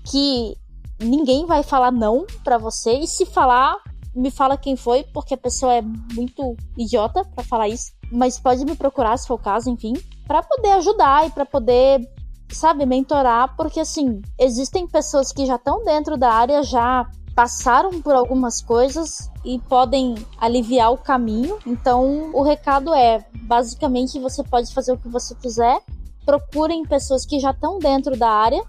que ninguém vai falar não para você e se falar, me fala quem foi, porque a pessoa é muito idiota para falar isso, mas pode me procurar se for o caso, enfim, para poder ajudar e para poder sabe, mentorar, porque assim, existem pessoas que já estão dentro da área, já passaram por algumas coisas e podem aliviar o caminho. Então, o recado é: basicamente, você pode fazer o que você quiser. Procurem pessoas que já estão dentro da área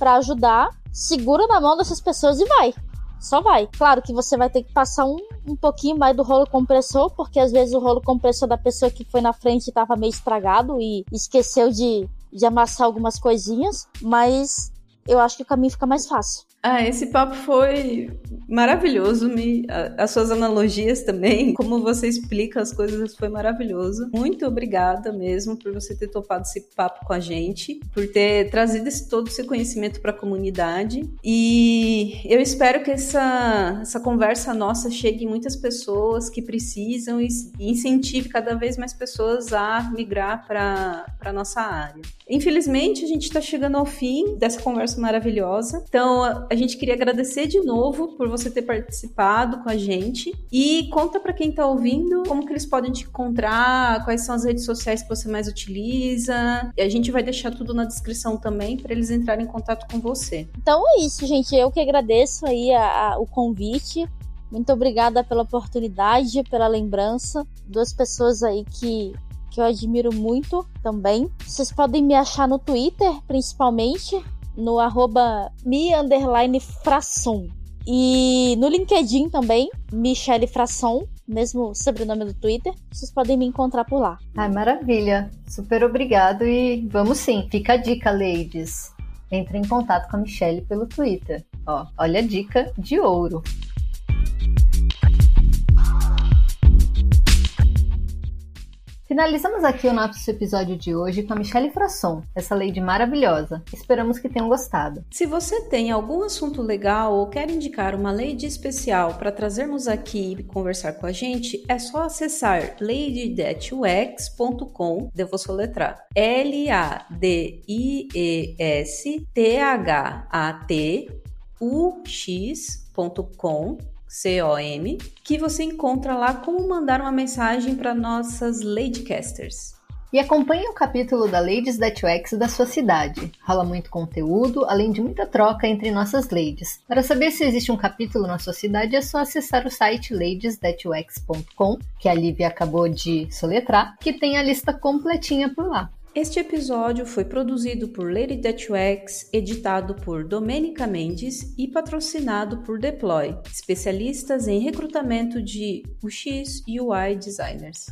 para ajudar. Segura na mão dessas pessoas e vai. Só vai. Claro que você vai ter que passar um, um pouquinho mais do rolo compressor, porque às vezes o rolo compressor da pessoa que foi na frente estava meio estragado e esqueceu de de amassar algumas coisinhas, mas eu acho que o caminho fica mais fácil. Ah, esse papo foi maravilhoso, me, as suas analogias também, como você explica as coisas foi maravilhoso. Muito obrigada mesmo por você ter topado esse papo com a gente, por ter trazido esse, todo esse conhecimento para a comunidade. E eu espero que essa, essa conversa nossa chegue em muitas pessoas que precisam e incentive cada vez mais pessoas a migrar para a nossa área. Infelizmente, a gente está chegando ao fim dessa conversa maravilhosa. Então, a gente queria agradecer de novo por você ter participado com a gente e conta para quem está ouvindo como que eles podem te encontrar, quais são as redes sociais que você mais utiliza. E a gente vai deixar tudo na descrição também para eles entrarem em contato com você. Então é isso, gente. Eu que agradeço aí a, a, o convite. Muito obrigada pela oportunidade, pela lembrança. Duas pessoas aí que que eu admiro muito também. Vocês podem me achar no Twitter, principalmente, no arroba mi underline frasson. E no LinkedIn também, Michelle Frasson, mesmo sobrenome do Twitter. Vocês podem me encontrar por lá. Ai, maravilha. Super obrigado e vamos sim. Fica a dica, ladies. Entre em contato com a Michelle pelo Twitter. Ó, olha a dica de ouro. Finalizamos aqui o nosso episódio de hoje com a Michelle Frasson, essa lady maravilhosa. Esperamos que tenham gostado. Se você tem algum assunto legal ou quer indicar uma lady especial para trazermos aqui e conversar com a gente, é só acessar ladythatux.com. Devo soletrar. L-A-D-I-E-S-T-H-A-T-U-X.com C-O-M, que você encontra lá como mandar uma mensagem para nossas Ladycasters. E acompanhe o capítulo da Ladies That UX da sua cidade. Rola muito conteúdo, além de muita troca entre nossas ladies. Para saber se existe um capítulo na sua cidade, é só acessar o site ladiesthatux.com, que a Lívia acabou de soletrar, que tem a lista completinha por lá. Este episódio foi produzido por Lady UX, editado por Domenica Mendes e patrocinado por Deploy, especialistas em recrutamento de UX e UI designers.